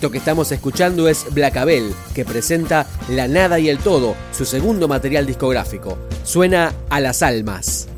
Esto que estamos escuchando es Blacabel, que presenta La Nada y el Todo, su segundo material discográfico. Suena a las almas.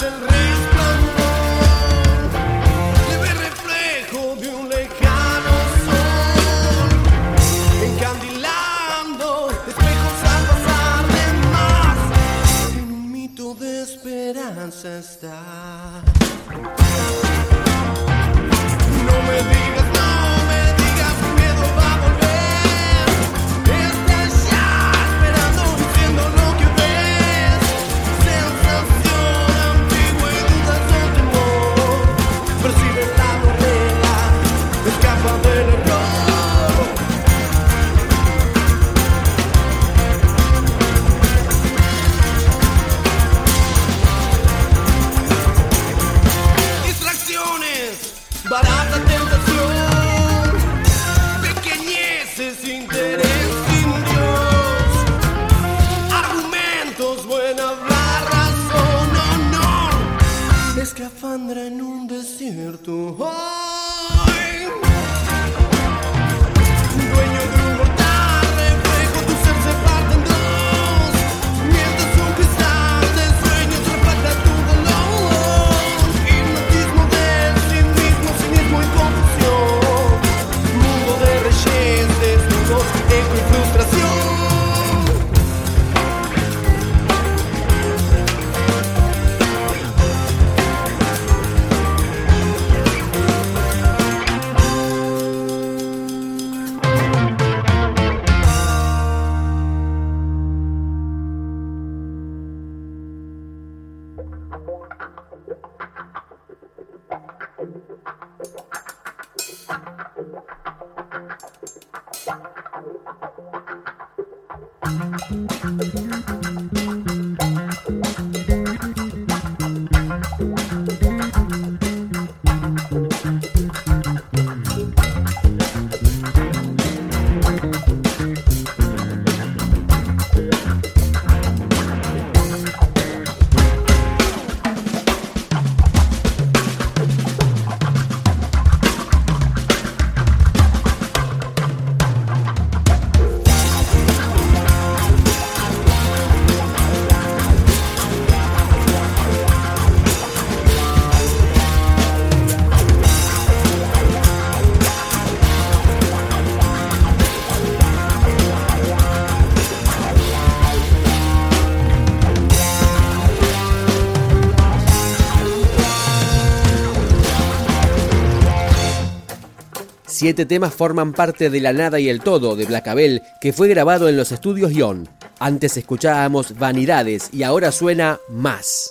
El resplandor de reflejo de un lejano sol encandilando espejos altos alemás y un mito de esperanza está. 如花。Siete temas forman parte de La Nada y el Todo de Blacabel, que fue grabado en los estudios Ion. Antes escuchábamos Vanidades y ahora suena Más.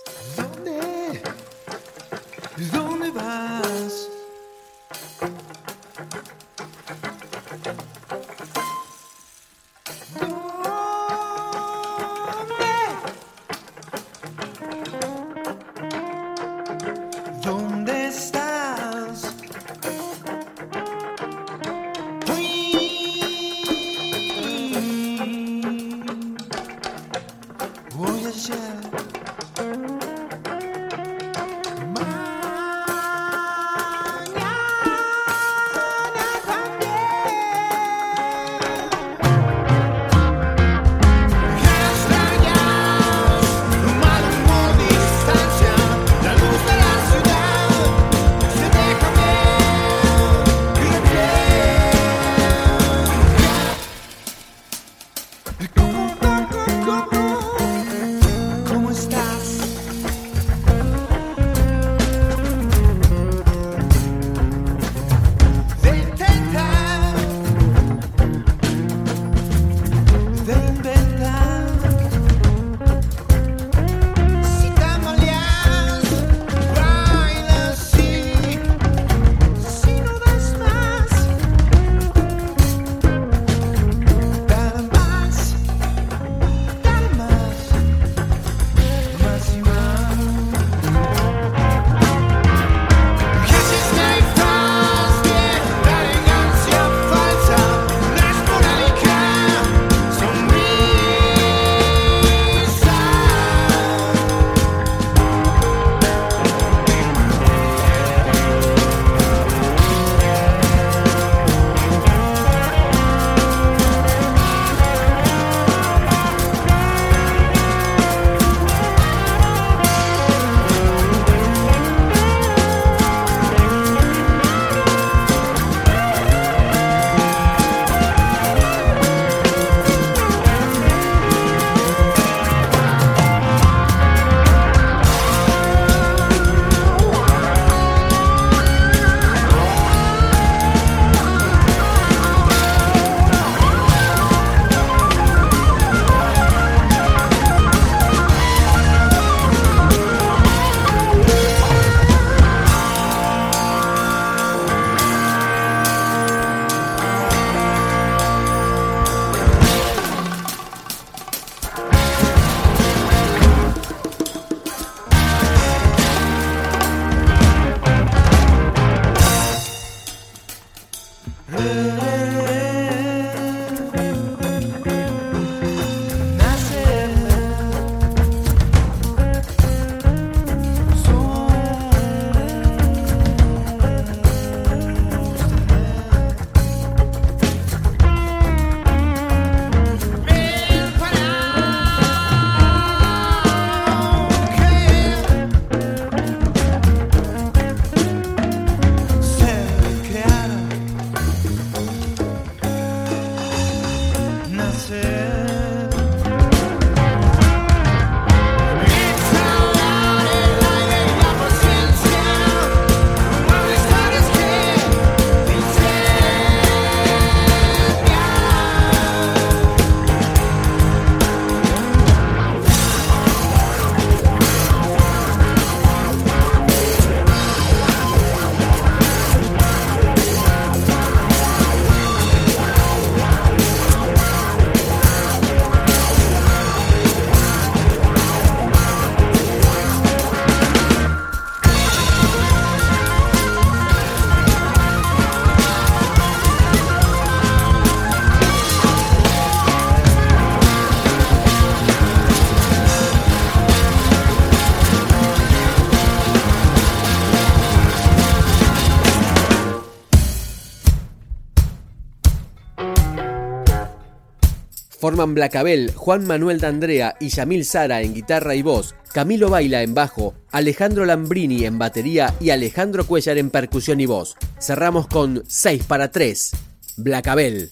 Forman Blacabel, Juan Manuel D'Andrea y Yamil Sara en guitarra y voz, Camilo Baila en bajo, Alejandro Lambrini en batería y Alejandro Cuellar en percusión y voz. Cerramos con 6 para 3. Blacabel.